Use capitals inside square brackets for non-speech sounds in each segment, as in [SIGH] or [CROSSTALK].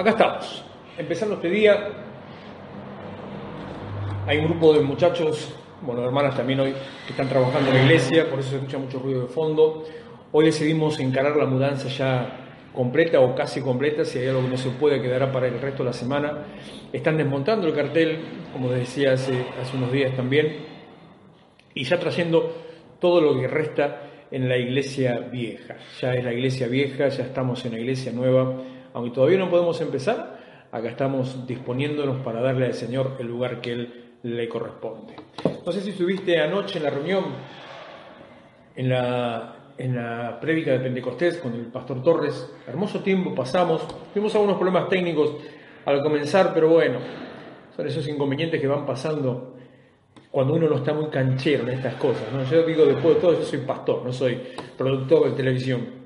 Acá estamos, empezando este día. Hay un grupo de muchachos, bueno, hermanas también hoy, que están trabajando en la iglesia, por eso se escucha mucho ruido de fondo. Hoy decidimos encarar la mudanza ya completa o casi completa, si hay algo que no se puede quedará para el resto de la semana. Están desmontando el cartel, como decía hace, hace unos días también, y ya trayendo todo lo que resta en la iglesia vieja. Ya es la iglesia vieja, ya estamos en la iglesia nueva aunque todavía no podemos empezar, acá estamos disponiéndonos para darle al Señor el lugar que Él le corresponde. No sé si estuviste anoche en la reunión, en la, en la prédica de Pentecostés con el pastor Torres. Hermoso tiempo pasamos, tuvimos algunos problemas técnicos al comenzar, pero bueno, son esos inconvenientes que van pasando cuando uno no está muy canchero en estas cosas. ¿no? Yo digo, después de todo, yo soy pastor, no soy productor de televisión.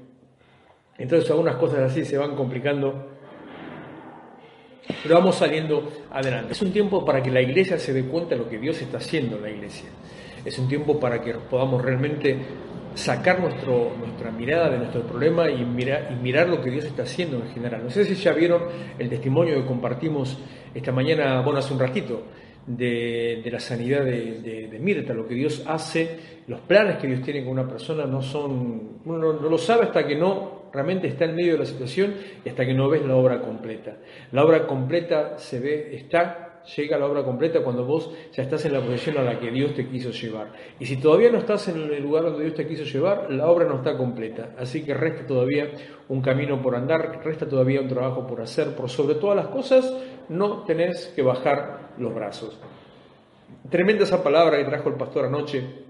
Entonces algunas cosas así se van complicando, pero vamos saliendo adelante. Es un tiempo para que la iglesia se dé cuenta de lo que Dios está haciendo en la iglesia. Es un tiempo para que podamos realmente sacar nuestro, nuestra mirada de nuestro problema y, mirar, y mirar lo que Dios está haciendo en general. No sé si ya vieron el testimonio que compartimos esta mañana, bueno, hace un ratito, de, la sanidad de, Mirta, lo que Dios hace, los planes que Dios tiene con una persona no son, uno no, lo sabe hasta que no realmente está en medio de la situación y hasta que no ves la obra completa. La obra completa se ve, está, llega la obra completa cuando vos ya estás en la posición a la que Dios te quiso llevar. Y si todavía no estás en el lugar donde Dios te quiso llevar, la obra no está completa. Así que resta todavía un camino por andar, resta todavía un trabajo por hacer, por sobre todas las cosas, no tenés que bajar los brazos. Tremenda esa palabra que trajo el pastor anoche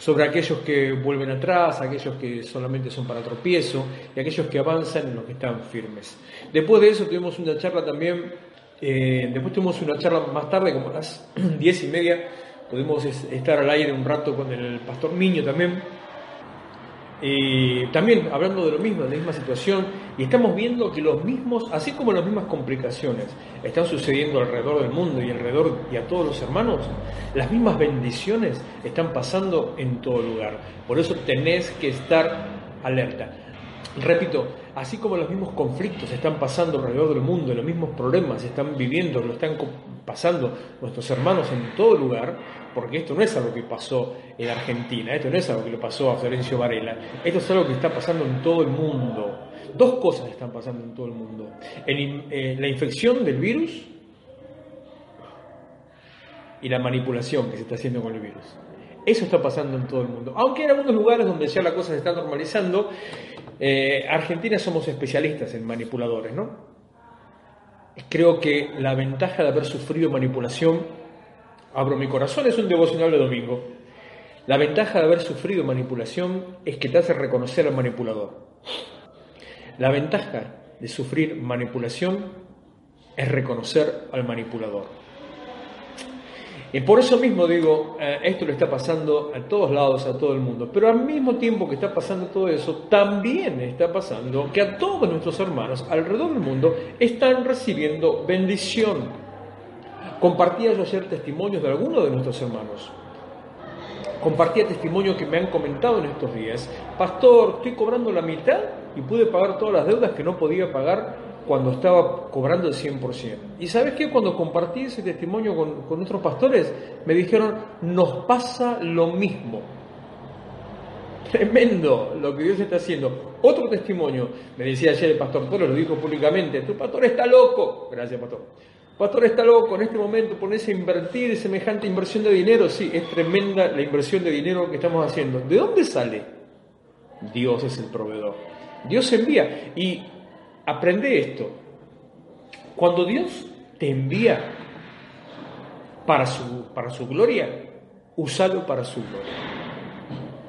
sobre aquellos que vuelven atrás, aquellos que solamente son para tropiezo y aquellos que avanzan en los que están firmes. Después de eso tuvimos una charla también, eh, después tuvimos una charla más tarde, como a las [CLEARS THROAT] diez y media, pudimos estar al aire un rato con el pastor Niño también, y también hablando de lo mismo, de la misma situación, y estamos viendo que los mismos, así como las mismas complicaciones están sucediendo alrededor del mundo y alrededor y a todos los hermanos, las mismas bendiciones están pasando en todo lugar. Por eso tenés que estar alerta. Repito, así como los mismos conflictos están pasando alrededor del mundo, los mismos problemas están viviendo, lo están pasando nuestros hermanos en todo lugar, porque esto no es algo que pasó en Argentina, esto no es algo que le pasó a Florencio Varela, esto es algo que está pasando en todo el mundo. Dos cosas están pasando en todo el mundo. Eh, la infección del virus y la manipulación que se está haciendo con el virus. Eso está pasando en todo el mundo. Aunque en algunos lugares donde ya la cosa se está normalizando, eh, Argentina somos especialistas en manipuladores, ¿no? Creo que la ventaja de haber sufrido manipulación Abro mi corazón es un devocional de domingo. La ventaja de haber sufrido manipulación es que te hace reconocer al manipulador. La ventaja de sufrir manipulación es reconocer al manipulador. Y por eso mismo digo, eh, esto le está pasando a todos lados, a todo el mundo. Pero al mismo tiempo que está pasando todo eso, también está pasando que a todos nuestros hermanos alrededor del mundo están recibiendo bendición. Compartía yo ayer testimonios de algunos de nuestros hermanos. Compartía testimonios que me han comentado en estos días. Pastor, estoy cobrando la mitad y pude pagar todas las deudas que no podía pagar cuando estaba cobrando el 100%. Y sabes qué, cuando compartí ese testimonio con, nuestros pastores, me dijeron, nos pasa lo mismo. Tremendo lo que Dios está haciendo. Otro testimonio, me decía ayer el pastor Torres, lo dijo públicamente, tu pastor está loco. Gracias, pastor. Pastor está loco en este momento, ponerse a invertir semejante inversión de dinero. Sí, es tremenda la inversión de dinero que estamos haciendo. ¿De dónde sale? Dios es el proveedor. Dios envía. Y aprende esto. Cuando Dios te envía para su, para su gloria, úsalo para su gloria.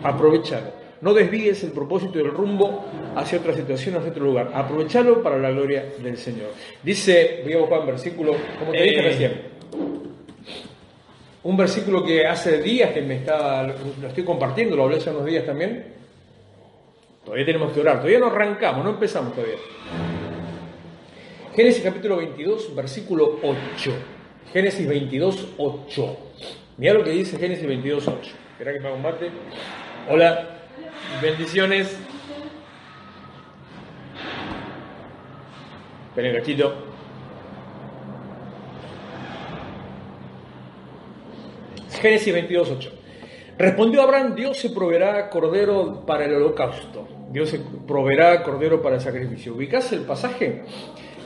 Aprovechalo. No desvíes el propósito del rumbo hacia otra situación, hacia otro lugar. Aprovechalo para la gloria del Señor. Dice, voy a buscar un versículo, como te dije Eh. recién. Un versículo que hace días que me está, lo estoy compartiendo, lo hablé hace unos días también. Todavía tenemos que orar, todavía no arrancamos, no empezamos todavía. Génesis capítulo 22, versículo 8. Génesis 22, 8. Mira lo que dice Génesis 22, 8. Espera que me haga un mate. Hola, bendiciones. Esperen, gachito. Génesis 22, 8. Respondió Abraham, Dios se proveerá cordero para el holocausto. Dios se proveerá cordero para el sacrificio. ¿Ubicás el pasaje?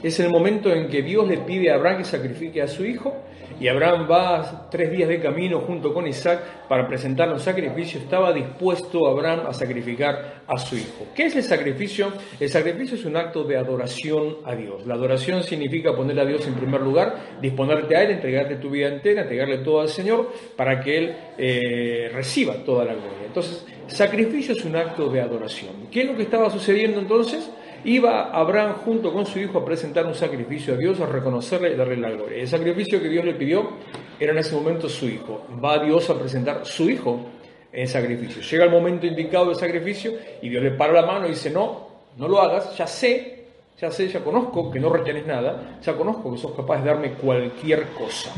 Es el momento en que Dios le pide a Abraham que sacrifique a su hijo y Abraham va tres días de camino junto con Isaac para presentar un sacrificio. Estaba dispuesto Abraham a sacrificar a su hijo. ¿Qué es el sacrificio? El sacrificio es un acto de adoración a Dios. La adoración significa poner a Dios en primer lugar, disponerte a Él, entregarte tu vida entera, entregarle todo al Señor para que Él eh, reciba toda la gloria. Entonces, sacrificio es un acto de adoración. ¿Qué es lo que estaba sucediendo entonces? Iba Abraham junto con su hijo a presentar un sacrificio a Dios, a reconocerle y darle la gloria. El sacrificio que Dios le pidió era en ese momento su hijo. Va Dios a presentar su hijo en sacrificio. Llega el momento indicado del sacrificio y Dios le para la mano y dice, no, no lo hagas, ya sé, ya sé, ya conozco que no retenes nada, ya conozco que sos capaz de darme cualquier cosa.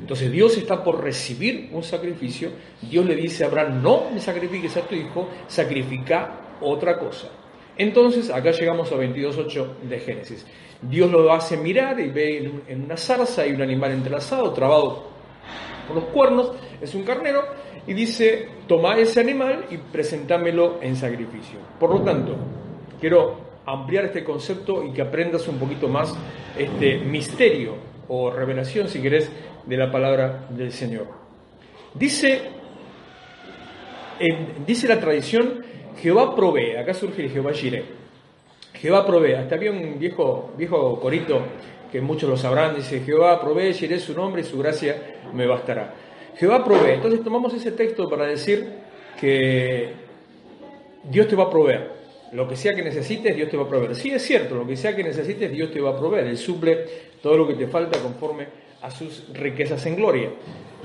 Entonces Dios está por recibir un sacrificio, Dios le dice a Abraham, no me sacrifiques a tu hijo, sacrifica otra cosa. Entonces, acá llegamos a 22.8 de Génesis. Dios lo hace mirar y ve en una zarza hay un animal entrelazado, trabado por los cuernos, es un carnero, y dice, toma ese animal y presentámelo en sacrificio. Por lo tanto, quiero ampliar este concepto y que aprendas un poquito más este misterio o revelación, si querés, de la palabra del Señor. Dice, dice la tradición, Jehová provee, acá surge el Jehová Jireh. Jehová provee, hasta había un viejo, viejo corito que muchos lo sabrán, dice, Jehová provee, Jireh su nombre y su gracia me bastará. Jehová provee, entonces tomamos ese texto para decir que Dios te va a proveer. Lo que sea que necesites, Dios te va a proveer. Sí, es cierto, lo que sea que necesites, Dios te va a proveer. Él suple todo lo que te falta conforme a sus riquezas en gloria.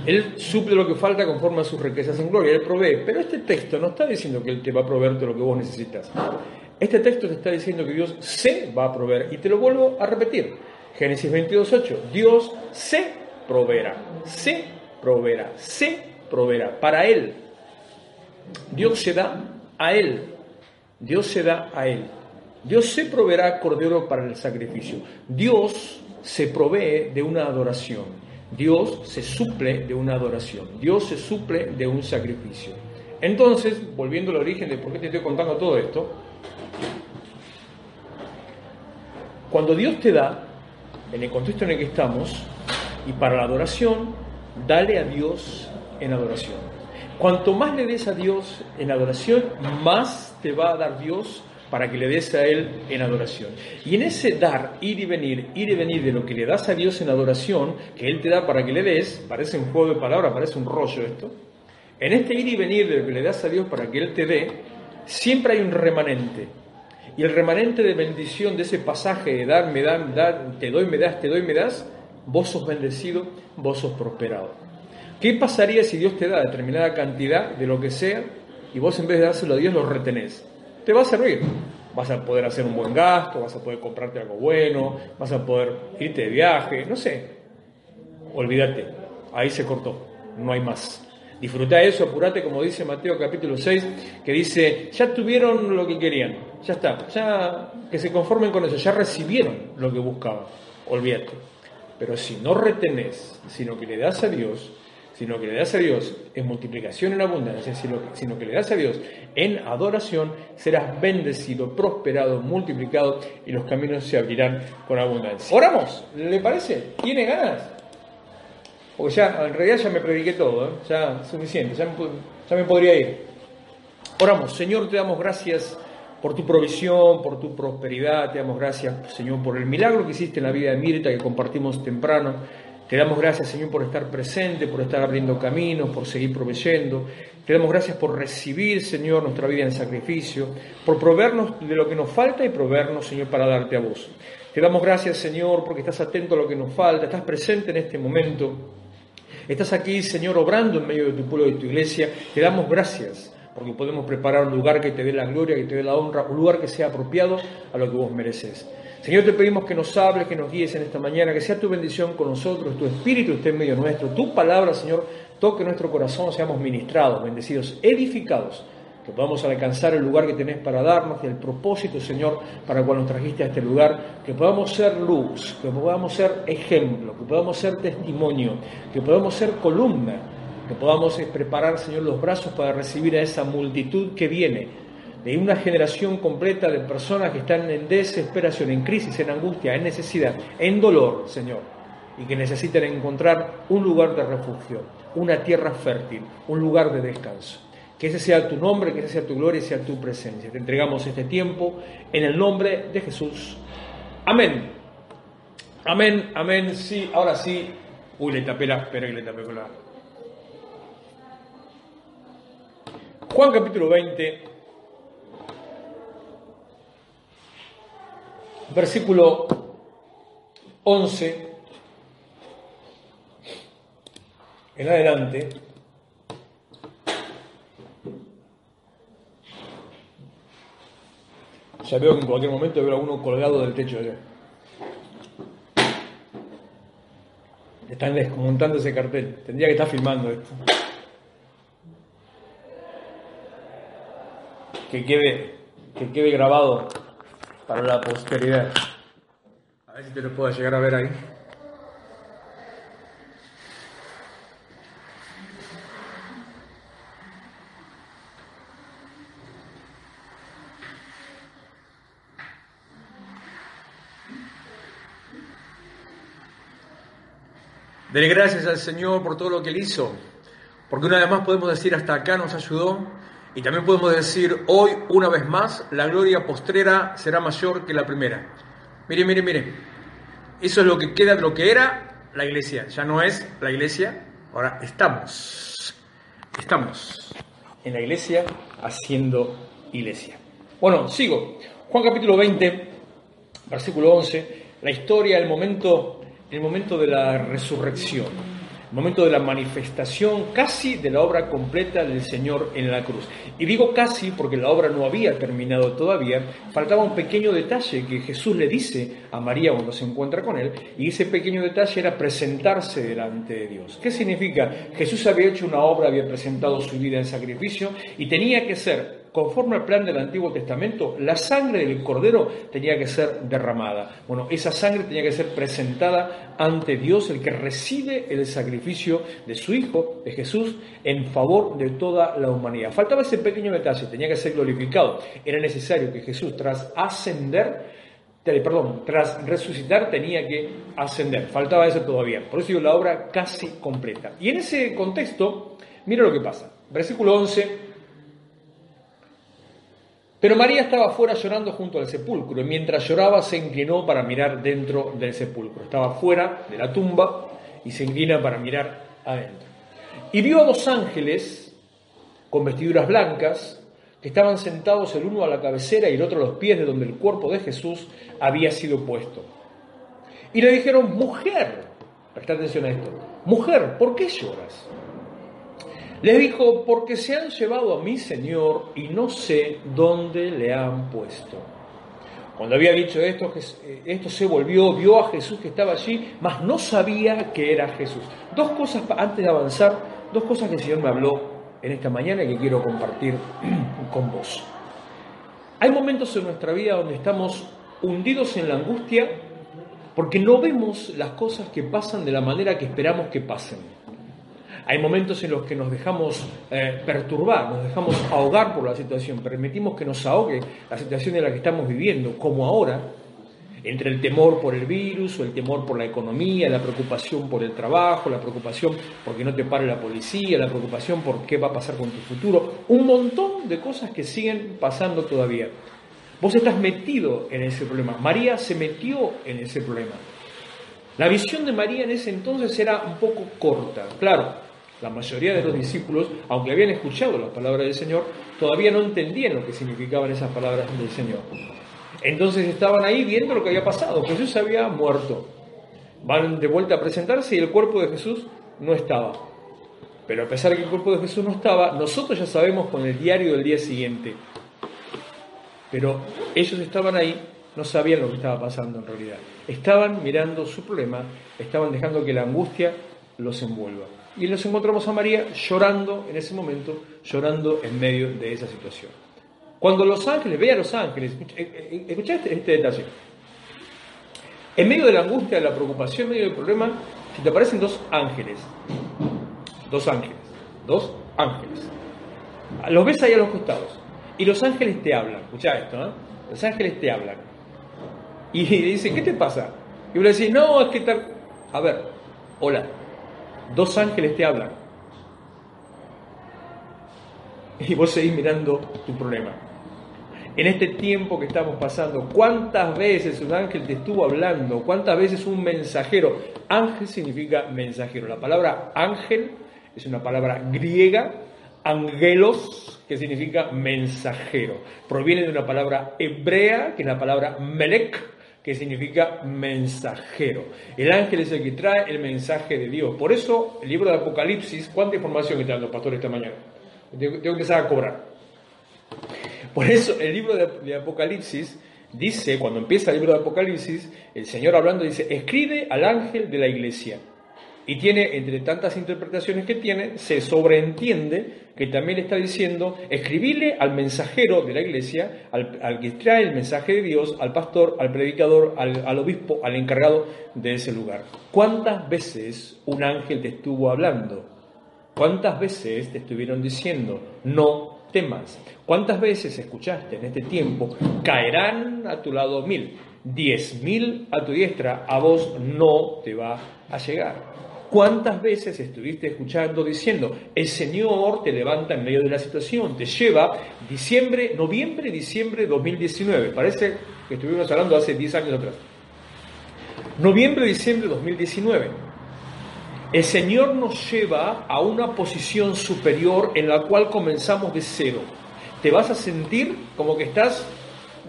Él suple lo que falta conforme a sus riquezas en gloria. Él provee. Pero este texto no está diciendo que Él te va a proveer todo lo que vos necesitas. Este texto te está diciendo que Dios se va a proveer. Y te lo vuelvo a repetir. Génesis 22.8. Dios se proveerá. Se proveerá. Se proveerá. Para Él. Dios se da a Él. Dios se da a Él. Dios se proveerá cordero para el sacrificio. Dios se provee de una adoración. Dios se suple de una adoración. Dios se suple de un sacrificio. Entonces, volviendo al origen de por qué te estoy contando todo esto, cuando Dios te da, en el contexto en el que estamos, y para la adoración, dale a Dios en adoración. Cuanto más le des a Dios en adoración, más te va a dar Dios para que le des a Él en adoración. Y en ese dar, ir y venir, ir y venir de lo que le das a Dios en adoración, que Él te da para que le des, parece un juego de palabras, parece un rollo esto, en este ir y venir de lo que le das a Dios para que Él te dé, siempre hay un remanente. Y el remanente de bendición de ese pasaje de dar, me dan, dar, te doy, me das, te doy, me das, vos sos bendecido, vos sos prosperado. ¿Qué pasaría si Dios te da determinada cantidad de lo que sea y vos en vez de dárselo a Dios lo retenés? Te va a servir. Vas a poder hacer un buen gasto, vas a poder comprarte algo bueno, vas a poder irte de viaje, no sé. Olvídate, ahí se cortó, no hay más. Disfruta eso, apurate, como dice Mateo capítulo 6, que dice, ya tuvieron lo que querían, ya está, ya que se conformen con eso, ya recibieron lo que buscaban, olvídate. Pero si no retenés, sino que le das a Dios, sino que le das a Dios en multiplicación en abundancia, sino, sino que le das a Dios en adoración, serás bendecido, prosperado, multiplicado y los caminos se abrirán con abundancia. Oramos, ¿le parece? ¿Tiene ganas? Porque ya, en realidad ya me prediqué todo, ¿eh? ya suficiente, ya me, ya me podría ir. Oramos, Señor, te damos gracias por tu provisión, por tu prosperidad, te damos gracias, Señor, por el milagro que hiciste en la vida de Mirta que compartimos temprano. Te damos gracias, Señor, por estar presente, por estar abriendo caminos, por seguir proveyendo. Te damos gracias por recibir, Señor, nuestra vida en sacrificio, por proveernos de lo que nos falta y proveernos, Señor, para darte a vos. Te damos gracias, Señor, porque estás atento a lo que nos falta, estás presente en este momento. Estás aquí, Señor, obrando en medio de tu pueblo y de tu iglesia. Te damos gracias porque podemos preparar un lugar que te dé la gloria, que te dé la honra, un lugar que sea apropiado a lo que vos mereces. Señor, te pedimos que nos hables, que nos guíes en esta mañana, que sea tu bendición con nosotros, tu espíritu esté en medio nuestro, tu palabra, Señor, toque nuestro corazón, seamos ministrados, bendecidos, edificados, que podamos alcanzar el lugar que tenés para darnos y el propósito, Señor, para el cual nos trajiste a este lugar, que podamos ser luz, que podamos ser ejemplo, que podamos ser testimonio, que podamos ser columna, que podamos preparar, Señor, los brazos para recibir a esa multitud que viene de una generación completa de personas que están en desesperación, en crisis, en angustia, en necesidad, en dolor, Señor, y que necesitan encontrar un lugar de refugio, una tierra fértil, un lugar de descanso. Que ese sea tu nombre, que esa sea tu gloria y sea tu presencia. Te entregamos este tiempo en el nombre de Jesús. Amén. Amén, amén. Sí, ahora sí. Uy, le tapé la, espera que le tapé con la. Juan capítulo 20. Versículo 11 en adelante, ya veo que en cualquier momento veo a uno colgado del techo allá. Están desmontando ese cartel. Tendría que estar filmando esto. Que quede, que quede grabado para la posteridad. A ver si te lo puedo llegar a ver ahí. Dele gracias al Señor por todo lo que Él hizo, porque una vez más podemos decir hasta acá nos ayudó y también podemos decir hoy, una vez más, la gloria postrera será mayor que la primera. Mire, mire, mire. Eso es lo que queda de lo que era la iglesia. Ya no es la iglesia, ahora estamos. Estamos en la iglesia haciendo iglesia. Bueno, sigo. Juan capítulo 20, versículo 11. La historia, el momento, el momento de la resurrección momento de la manifestación casi de la obra completa del Señor en la cruz. Y digo casi porque la obra no había terminado todavía, faltaba un pequeño detalle que Jesús le dice a María cuando se encuentra con él, y ese pequeño detalle era presentarse delante de Dios. ¿Qué significa? Jesús había hecho una obra, había presentado su vida en sacrificio y tenía que ser conforme al plan del Antiguo Testamento, la sangre del cordero tenía que ser derramada. Bueno, esa sangre tenía que ser presentada ante Dios, el que recibe el sacrificio de su Hijo, de Jesús, en favor de toda la humanidad. Faltaba ese pequeño detalle, tenía que ser glorificado. Era necesario que Jesús, tras ascender, perdón, tras resucitar tenía que ascender. Faltaba eso todavía. Por eso digo la obra casi completa. Y en ese contexto, mira lo que pasa. Versículo 11 pero María estaba fuera llorando junto al sepulcro y mientras lloraba se inclinó para mirar dentro del sepulcro. Estaba fuera de la tumba y se inclina para mirar adentro. Y vio a dos ángeles con vestiduras blancas que estaban sentados el uno a la cabecera y el otro a los pies de donde el cuerpo de Jesús había sido puesto. Y le dijeron, mujer, presta atención a esto, mujer, ¿por qué lloras? Les dijo, porque se han llevado a mi Señor y no sé dónde le han puesto. Cuando había dicho esto, eh, esto se volvió, vio a Jesús que estaba allí, mas no sabía que era Jesús. Dos cosas antes de avanzar, dos cosas que el Señor me habló en esta mañana y que quiero compartir [CLEARS THROAT] con vos. Hay momentos en nuestra vida donde estamos hundidos en la angustia porque no vemos las cosas que pasan de la manera que esperamos que pasen. Hay momentos en los que nos dejamos eh, perturbar, nos dejamos ahogar por la situación, permitimos que nos ahogue la situación en la que estamos viviendo, como ahora, entre el temor por el virus o el temor por la economía, la preocupación por el trabajo, la preocupación porque no te pare la policía, la preocupación por qué va a pasar con tu futuro, un montón de cosas que siguen pasando todavía. Vos estás metido en ese problema. María se metió en ese problema. La visión de María en ese entonces era un poco corta. Claro, la mayoría de los discípulos, aunque habían escuchado las palabras del Señor, todavía no entendían lo que significaban esas palabras del Señor. Entonces estaban ahí viendo lo que había pasado. Jesús había muerto. Van de vuelta a presentarse y el cuerpo de Jesús no estaba. Pero a pesar de que el cuerpo de Jesús no estaba, nosotros ya sabemos con el diario del día siguiente. Pero ellos estaban ahí, no sabían lo que estaba pasando en realidad. Estaban mirando su problema, estaban dejando que la angustia los envuelva. Y nos encontramos a María llorando en ese momento, llorando en medio de esa situación. Cuando los ángeles, ve a los ángeles, escucha este, este detalle. En medio de la angustia, de la preocupación, en medio del problema, si te aparecen dos ángeles, dos ángeles, dos ángeles, los ves ahí a los costados, y los ángeles te hablan, escucha esto, ¿eh? los ángeles te hablan, y [LAUGHS] dicen, ¿qué te pasa? Y le decís, no, es que tal, a ver, hola, dos ángeles te hablan, y vos seguís mirando tu problema. En este tiempo que estamos pasando, cuántas veces un ángel te estuvo hablando, cuántas veces un mensajero, ángel significa mensajero, la palabra ángel es una palabra griega, angelos, que significa mensajero, proviene de una palabra hebrea, que es la palabra melek, que significa mensajero. El ángel es el que trae el mensaje de Dios. Por eso, el libro de Apocalipsis, ¿cuánta información está dando pastor esta mañana? Tengo que empezar a cobrar. Por eso el libro de, Apocalipsis dice, cuando empieza el libro de Apocalipsis, el Señor hablando dice, escribe al ángel de la iglesia. Y tiene, entre tantas interpretaciones que tiene, se sobreentiende que también está diciendo, escribirle al mensajero de la iglesia, al, que trae el mensaje de Dios, al pastor, al predicador, al, al obispo, al encargado de ese lugar. ¿Cuántas veces un ángel te estuvo hablando? ¿Cuántas veces te estuvieron diciendo, no temas. ¿Cuántas veces escuchaste en este tiempo, caerán a tu lado mil, diez mil a tu diestra, a vos no te va a llegar? ¿Cuántas veces estuviste escuchando diciendo, el Señor te levanta en medio de la situación, te lleva diciembre, noviembre, diciembre de 2019? Parece que estuvimos hablando hace 10 años atrás. Noviembre, diciembre de 2019. El Señor nos lleva a una posición superior en la cual comenzamos de cero. Te vas a sentir como que estás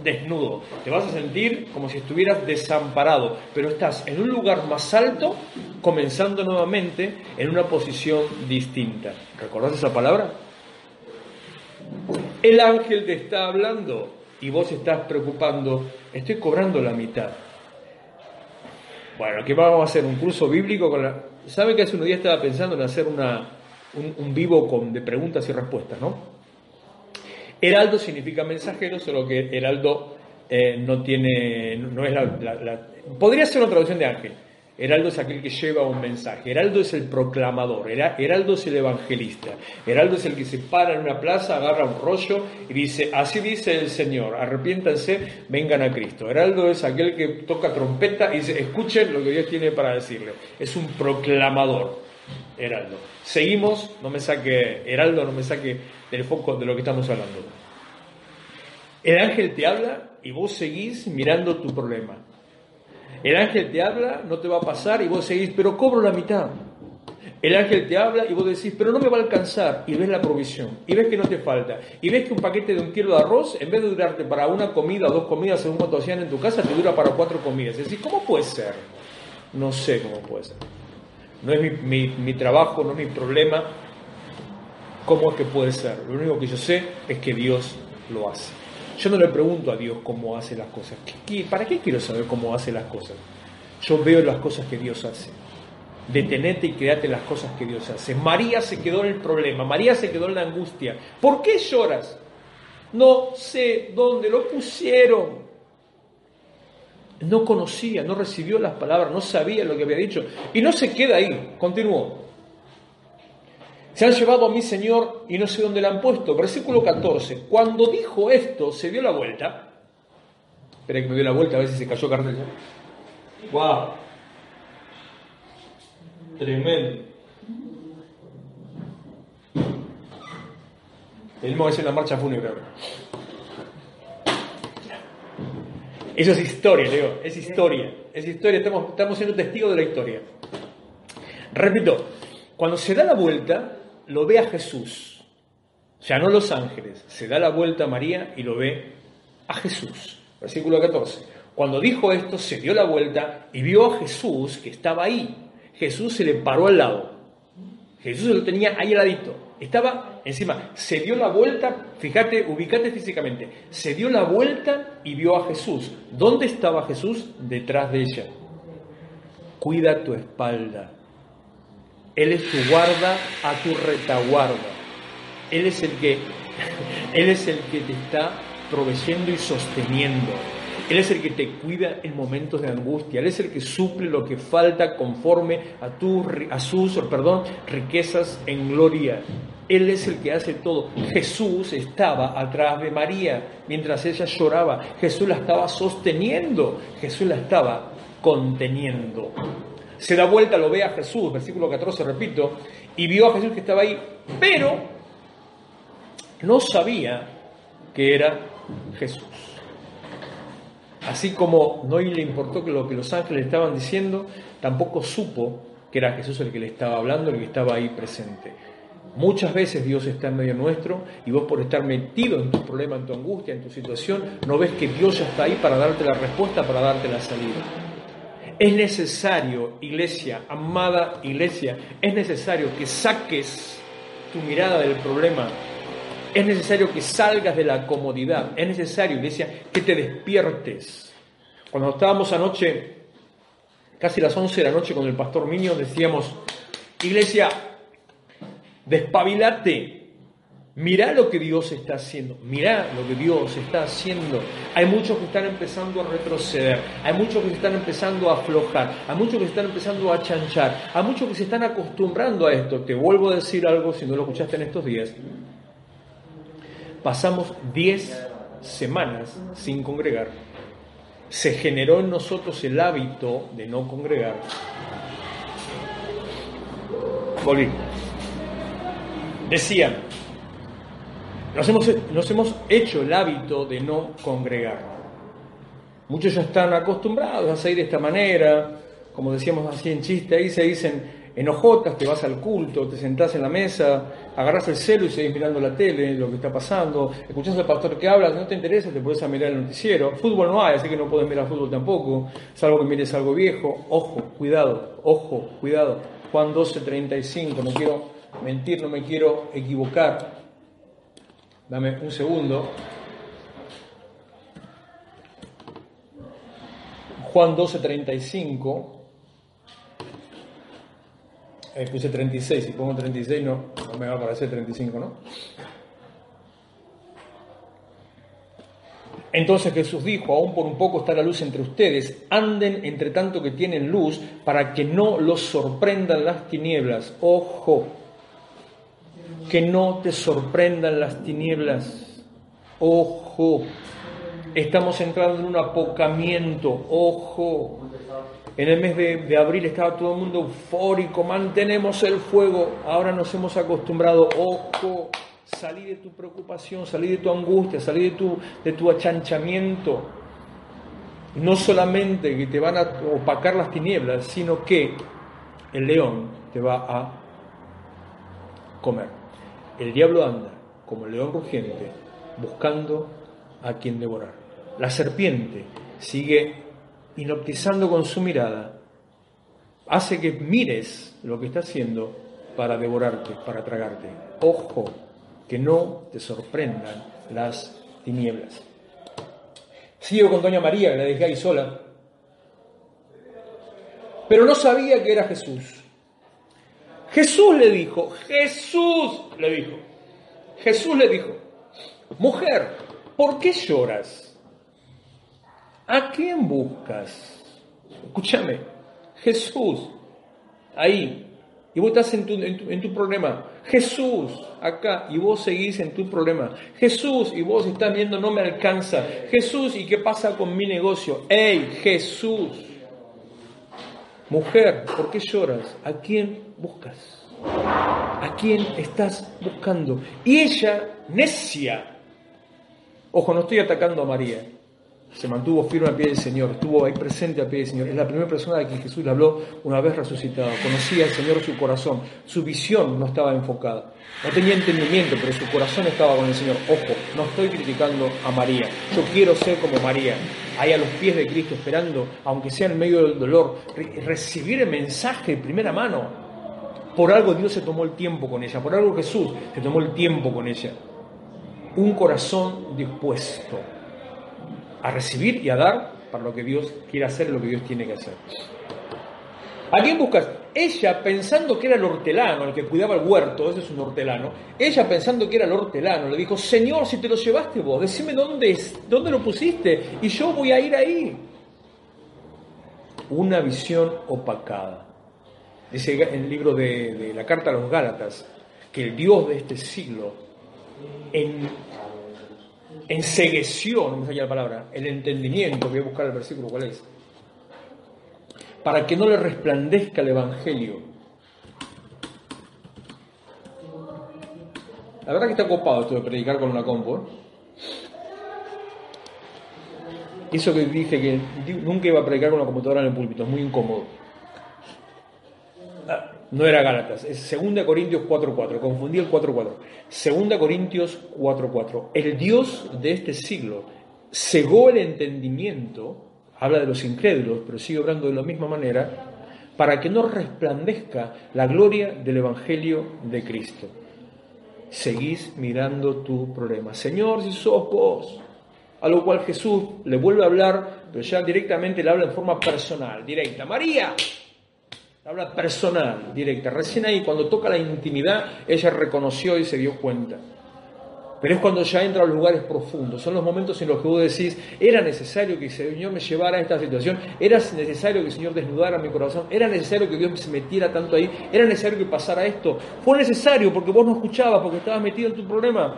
desnudo, te vas a sentir como si estuvieras desamparado, pero estás en un lugar más alto, comenzando nuevamente en una posición distinta. ¿Recordás esa palabra? El ángel te está hablando y vos estás preocupando, estoy cobrando la mitad. Bueno, ¿qué vamos a hacer? ¿Un curso bíblico con la, ¿Sabe que hace unos días estaba pensando en hacer una, un, vivo con, de preguntas y respuestas, ¿no? Heraldo significa mensajero, solo que heraldo eh, no tiene, no es la, Podría ser una traducción de ángel. Heraldo es aquel que lleva un mensaje. Heraldo es el proclamador. Heraldo es el evangelista. Heraldo es el que se para en una plaza, agarra un rollo y dice, así dice el Señor, arrepiéntanse, vengan a Cristo. Heraldo es aquel que toca trompeta y dice, escuchen lo que Dios tiene para decirle. Es un proclamador. Heraldo. Seguimos, no me saque, Heraldo, no me saque del foco de lo que estamos hablando. El ángel te habla y vos seguís mirando tu problema. El ángel te habla, no te va a pasar y vos seguís, pero cobro la mitad. El ángel te habla y vos decís, pero no me va a alcanzar. Y ves la provisión. Y ves que no te falta. Y ves que un paquete de un kilo de arroz, en vez de durarte para una comida o dos comidas según cuánto hacían en tu casa, te dura para cuatro comidas. Y decís, ¿cómo puede ser? No sé cómo puede ser. No es mi, mi trabajo, no es mi problema. ¿Cómo es que puede ser? Lo único que yo sé es que Dios lo hace. Yo no le pregunto a Dios cómo hace las cosas. ¿Para qué quiero saber cómo hace las cosas? Yo veo las cosas que Dios hace. Detenete y créate las cosas que Dios hace. María se quedó en el problema, María se quedó en la angustia. ¿Por qué lloras? No sé dónde lo pusieron. No conocía, no recibió las palabras, no sabía lo que había dicho. Y no se queda ahí, continuó. Se han llevado a mi Señor y no sé dónde la han puesto. Versículo 14. Cuando dijo esto, se dio la vuelta. Espera que me dio la vuelta a ver si se cayó cartel. ¡Wow! Tremendo. El mismo es en la marcha fúnebre. Eso es historia, Leo, es historia, es historia, estamos, estamos siendo testigos de la historia. Repito, cuando se da la vuelta, lo ve a Jesús, o sea, no los ángeles, se da la vuelta a María y lo ve a Jesús. Versículo 14. Cuando dijo esto, se dio la vuelta y vio a Jesús que estaba ahí. Jesús se le paró al lado. Jesús lo tenía ahí al. Estaba encima, se dio la vuelta, fíjate, ubícate físicamente, se dio la vuelta y vio a Jesús. ¿Dónde estaba Jesús? Detrás de ella. Cuida tu espalda. Él es tu guarda a tu retaguarda. Él es el que, [LAUGHS] Él es el que te está proveyendo y sosteniendo. Él es el que te cuida en momentos de angustia. Él es el que suple lo que falta conforme a, tu, a sus perdón, riquezas en gloria. Él es el que hace todo. Jesús estaba atrás de María mientras ella lloraba. Jesús la estaba sosteniendo. Jesús la estaba conteniendo. Se da vuelta, lo ve a Jesús, versículo 14, repito, y vio a Jesús que estaba ahí, pero no sabía que era Jesús. Así como no le importó que lo que los ángeles estaban diciendo, tampoco supo que era Jesús el que le estaba hablando, el que estaba ahí presente. Muchas veces Dios está en medio nuestro y vos por estar metido en tu problema, en tu angustia, en tu situación, no ves que Dios ya está ahí para darte la respuesta, para darte la salida. Es necesario, iglesia, amada iglesia, es necesario que saques tu mirada del problema es necesario que salgas de la comodidad. Es necesario, iglesia, que te despiertes. Cuando estábamos anoche, casi las 11 de la noche con el pastor Miño, decíamos, iglesia, despabilate. Mirá lo que Dios está haciendo, mirá lo que Dios está haciendo. Hay muchos que están empezando a retroceder, hay muchos que están empezando a aflojar, hay muchos que están empezando a chanchar, hay muchos que se están acostumbrando a esto. Te vuelvo a decir algo si no lo escuchaste en estos días pasamos 10 semanas sin congregar. Se generó en nosotros el hábito de no congregar. Volví. Decían, nos hemos, nos hemos hecho el hábito de no congregar. Muchos ya están acostumbrados a seguir de esta manera, como decíamos así en chiste, ahí se dicen, enojotas, te vas al culto, te sentás en la mesa, agarras el celo y seguís mirando la tele, lo que está pasando, escuchás al pastor que habla, no te interesa, te puedes mirar el noticiero. Fútbol no hay, así que no puedes mirar fútbol tampoco, salvo que mires algo viejo. Ojo, cuidado, ojo, cuidado. Juan 12, 35, no quiero mentir, no me quiero equivocar. Dame un segundo. Juan 12, 35. Eh, puse 36, si pongo 36 no, no me va a aparecer 35, ¿no? Entonces Jesús dijo, aún por un poco está la luz entre ustedes, anden entre tanto que tienen luz para que no los sorprendan las tinieblas. Ojo, que no te sorprendan las tinieblas. Ojo, estamos entrando en un apocamiento. Ojo, en el mes de, abril estaba todo el mundo eufórico, mantenemos el fuego. Ahora nos hemos acostumbrado, ojo, salí de tu preocupación, salí de tu angustia, salí de tu, de tu achanchamiento. No solamente que te van a opacar las tinieblas, sino que el león te va a comer. El diablo anda como el león rugiente buscando a quien devorar. La serpiente sigue hipnotizando con su mirada, hace que mires lo que está haciendo para devorarte, para tragarte. Ojo, que no te sorprendan las tinieblas. Sigo con Doña María, que la dejé ahí sola. Pero no sabía que era Jesús. Jesús le dijo, Jesús le dijo, Jesús le dijo, mujer, ¿por qué lloras? ¿A quién buscas? Escúchame, Jesús, ahí. Y vos estás en tu, en, tu, problema. Jesús, acá. Y vos seguís en tu problema. Jesús, y vos estás viendo, no me alcanza. Jesús, ¿y qué pasa con mi negocio? ¡Ey, Jesús! Mujer, ¿por qué lloras? ¿A quién buscas? ¿A quién estás buscando? Y ella, necia, ojo, no estoy atacando a María, se mantuvo firme a pie del Señor, estuvo ahí presente a pie del Señor. Es la primera persona a quien Jesús le habló una vez resucitado. Conocía al Señor su corazón, su visión no estaba enfocada. No tenía entendimiento, pero su corazón estaba con el Señor. Ojo, no estoy criticando a María. Yo quiero ser como María, ahí a los pies de Cristo, esperando, aunque sea en medio del dolor, recibir el mensaje de primera mano. Por algo Dios se tomó el tiempo con ella, por algo Jesús se tomó el tiempo con ella. Un corazón dispuesto a recibir y a dar para lo que Dios quiere hacer, lo que Dios tiene que hacer. ¿A quién buscas? Ella pensando que era el hortelano, el que cuidaba el huerto, ese es un hortelano, ella pensando que era el hortelano, le dijo, Señor, si te lo llevaste vos, decime dónde, dónde lo pusiste y yo voy a ir ahí. Una visión opacada. Dice en el libro de, de la carta a los Gálatas que el Dios de este siglo en ensegueció, no me la palabra, el entendimiento, voy a buscar el versículo cuál es, para que no le resplandezca el Evangelio. La verdad que está copado esto de predicar con una compu. ¿eh? Eso que dije que nunca iba a predicar con una computadora en el púlpito, es muy incómodo. No era Gálatas, es 2 Corintios 4.4, confundí el 4.4. 2 Corintios 4.4. El Dios de este siglo cegó el entendimiento, habla de los incrédulos, pero sigue hablando de la misma manera, para que no resplandezca la gloria del Evangelio de Cristo. Seguís mirando tu problema. Señor, si sos vos. A lo cual Jesús le vuelve a hablar, pero ya directamente le habla en forma personal, directa. María, Habla personal, directa. Recién ahí, cuando toca la intimidad, ella reconoció y se dio cuenta. Pero es cuando ya entra a lugares profundos. Son los momentos en los que vos decís, era necesario que el Señor me llevara a esta situación, era necesario que el Señor desnudara mi corazón, era necesario que Dios se metiera tanto ahí, era necesario que pasara esto. Fue necesario porque vos no escuchabas, porque estabas metido en tu problema.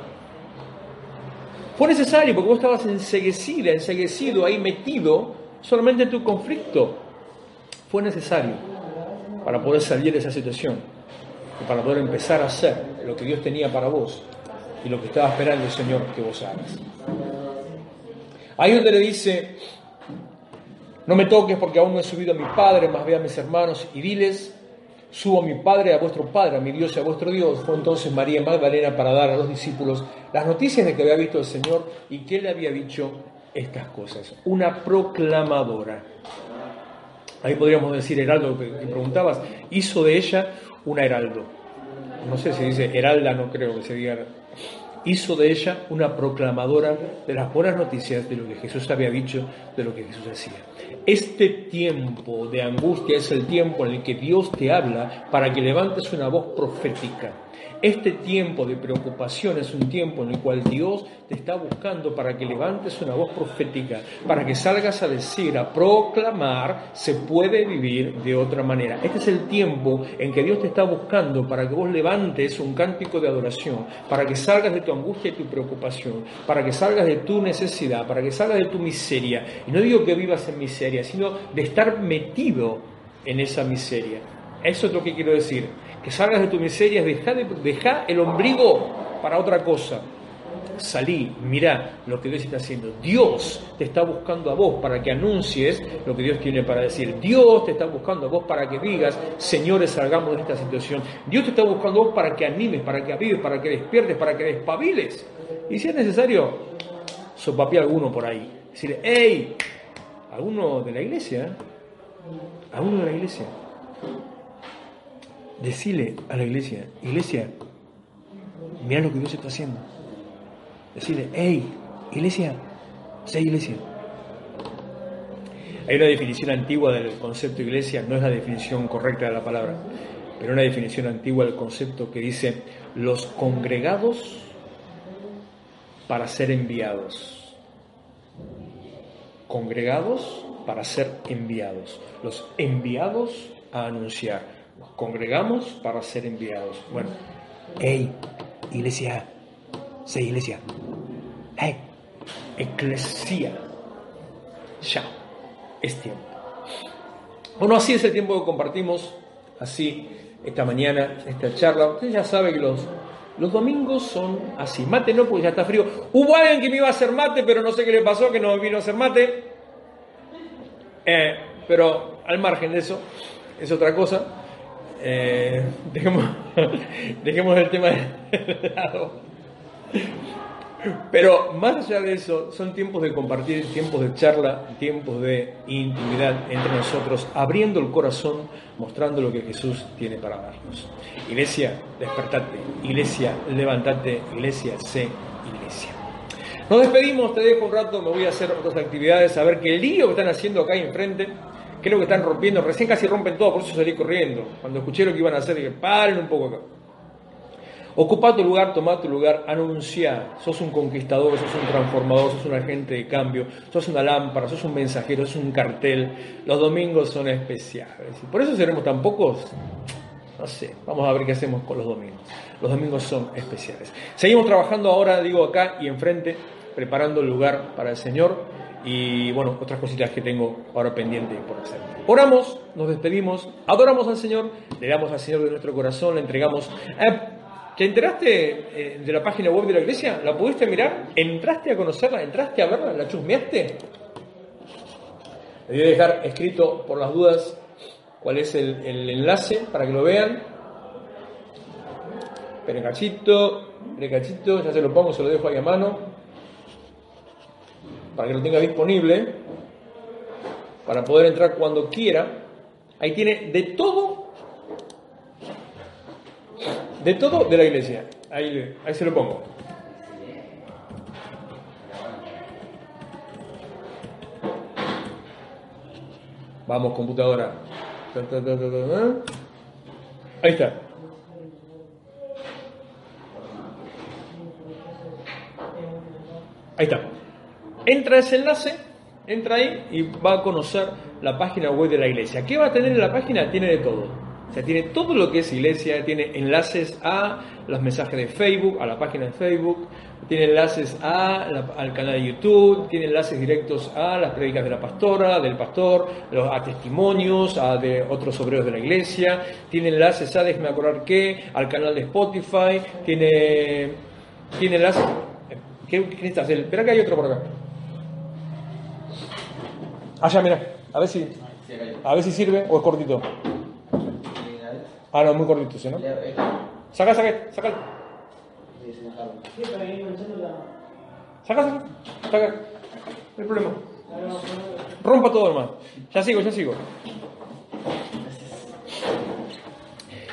Fue necesario porque vos estabas enseguecida, enseguecido, ahí metido solamente en tu conflicto. Fue necesario para poder salir de esa situación y para poder empezar a hacer lo que Dios tenía para vos y lo que estaba esperando el Señor que vos hagas. Ahí donde le dice, no me toques porque aún no he subido a mi Padre, más ve a mis hermanos y diles, subo a mi Padre, a vuestro Padre, a mi Dios y a vuestro Dios. Fue entonces María Magdalena para dar a los discípulos las noticias de que había visto el Señor y que le había dicho estas cosas. Una proclamadora. Ahí podríamos decir heraldo que, preguntabas, hizo de ella una heraldo. No sé si dice heralda, no creo que se diga. Hizo de ella una proclamadora de las buenas noticias de lo que Jesús había dicho, de lo que Jesús hacía. Este tiempo de angustia es el tiempo en el que Dios te habla para que levantes una voz profética este tiempo de preocupación es un tiempo en el cual Dios te está buscando para que levantes una voz profética, para que salgas a decir, a proclamar, se puede vivir de otra manera. Este es el tiempo en que Dios te está buscando para que vos levantes un cántico de adoración, para que salgas de tu angustia y tu preocupación, para que salgas de tu necesidad, para que salgas de tu miseria. Y no digo que vivas en miseria, sino de estar metido en esa miseria. Eso es lo que quiero decir que salgas de tu miseria, deja, deja el ombligo para otra cosa. Salí, mirá lo que Dios está haciendo. Dios te está buscando a vos para que anuncies lo que Dios tiene para decir. Dios te está buscando a vos para que digas, señores, salgamos de esta situación. Dios te está buscando a vos para que animes, para que avives, para que despiertes, para que despabiles. Y si es necesario, sopapé alguno por ahí. Decirle, hey, alguno de la iglesia, alguno de la iglesia, decirle a la iglesia, iglesia, mira lo que Dios está haciendo. Decirle, hey, iglesia, sé iglesia. Hay una definición antigua del concepto iglesia, no es la definición correcta de la palabra, pero una definición antigua del concepto que dice los congregados para ser enviados. Congregados para ser enviados. Los enviados a anunciar congregamos para ser enviados. Bueno, hey, iglesia, sé iglesia, hey, eclesia, ya, es tiempo. Bueno, así es el tiempo que compartimos, así esta mañana, esta charla. Usted ya sabe que los, Los domingos son así. Mate no, porque ya está frío. Hubo alguien que me iba a hacer mate, pero no sé qué le pasó, que no vino a hacer mate. Eh, pero al margen de eso, es otra cosa. Eh, dejemos, [LAUGHS] dejemos el tema de lado. Pero más allá de eso, son tiempos de compartir, tiempos de charla, tiempos de intimidad entre nosotros, abriendo el corazón, mostrando lo que Jesús tiene para darnos. Iglesia, despertate. Iglesia, levántate. Iglesia, sé iglesia. Nos despedimos, te dejo un rato, me voy a hacer otras actividades, a ver qué lío que están haciendo acá enfrente. Creo que están rompiendo, recién casi rompen todo, por eso salí corriendo. Cuando escuché lo que iban a hacer, dije, paren un poco acá. Ocupa tu lugar, toma tu lugar, anuncia. Sos un conquistador, sos un transformador, sos un agente de cambio, sos una lámpara, sos un mensajero, sos un cartel. Los domingos son especiales. Y por eso seremos tan pocos. No sé, vamos a ver qué hacemos con los domingos. Los domingos son especiales. Seguimos trabajando ahora, digo, acá y enfrente, preparando el lugar para el Señor y bueno, otras cositas que tengo ahora pendientes por hacer. Oramos, nos despedimos, adoramos al Señor, le damos al Señor de nuestro corazón, le entregamos. Eh, ¿Te enteraste eh, de la página web de la iglesia? ¿La pudiste mirar? ¿Entraste a conocerla? ¿Entraste a verla? ¿La chusmeaste? Le voy a dejar escrito por las dudas cuál es el, enlace para que lo vean. Cachito, cachito, ya se lo pongo, se lo dejo ahí a mano, para que lo tenga disponible, para poder entrar cuando quiera. Ahí tiene de todo de todo de la iglesia. Ahí, ahí se lo pongo. Vamos, computadora. Ahí está. Ahí está. Entra ese enlace, entra ahí y va a conocer la página web de la iglesia. ¿Qué va a tener en la página? Tiene de todo o sea, tiene todo lo que es iglesia, tiene enlaces a los mensajes de Facebook, a la página de Facebook, tiene enlaces a al canal de YouTube, tiene enlaces directos a las prédicas de la pastora, del pastor, a testimonios, a de otros obreros de la iglesia, tiene enlaces a, déjeme acordar qué, al canal de Spotify, tiene, tiene enlaces... ¿Qué, qué necesitas? Espera que hay otro por acá. Allá, mira, a ver si, a ver si sirve o es cortito. Ah, no, muy cortito, ¿sí, no? Saca, saca, saca. Saca, saca, saca. No hay problema. Rompa todo, hermano. Ya sigo, ya sigo.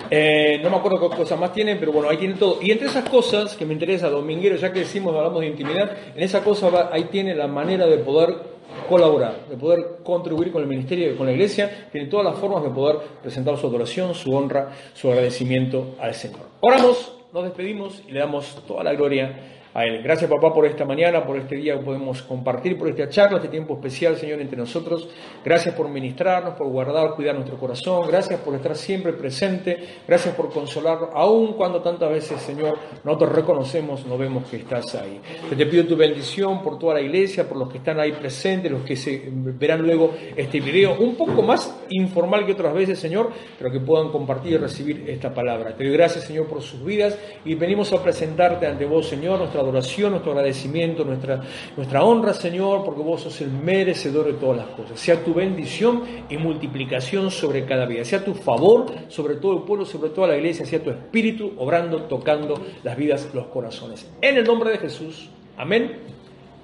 Eh, no me acuerdo qué cosas más tienen, pero bueno, ahí tiene todo. Y entre esas cosas que me interesa, Dominguero, ya que decimos, hablamos de intimidad, en esa cosa ahí tiene la manera de poder colaborar, de poder contribuir con el ministerio y con la iglesia, tiene todas las formas de poder presentar su adoración, su honra, su agradecimiento al Señor. Oramos, nos despedimos y le damos toda la gloria Gracias, papá, por esta mañana, por este día que podemos compartir, por esta charla, este tiempo especial, Señor, entre nosotros. Gracias por ministrarnos, por guardar, cuidar nuestro corazón. Gracias por estar siempre presente. Gracias por consolar, aun cuando tantas veces, Señor, nosotros reconocemos, no vemos que estás ahí. Te, pido tu bendición por toda la iglesia, por los que están ahí presentes, los que verán luego este video, un poco más informal que otras veces, Señor, pero que puedan compartir y recibir esta palabra. Te doy gracias, Señor, por sus vidas y venimos a presentarte ante vos, Señor, nuestra adoración, nuestro agradecimiento, nuestra, nuestra honra, Señor, porque vos sos el merecedor de todas las cosas. Sea tu bendición y multiplicación sobre cada vida, sea tu favor sobre todo el pueblo, sobre toda la iglesia, sea tu espíritu obrando, tocando las vidas, los corazones. En el nombre de Jesús. Amén.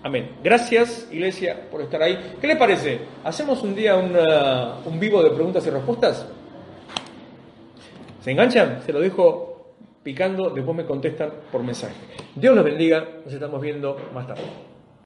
Amén. Gracias, iglesia, por estar ahí. ¿Qué le parece? ¿Hacemos un día un vivo de preguntas y respuestas? ¿Se enganchan? Se lo dejo picando, después me contestan por mensaje. Dios los bendiga, nos estamos viendo más tarde.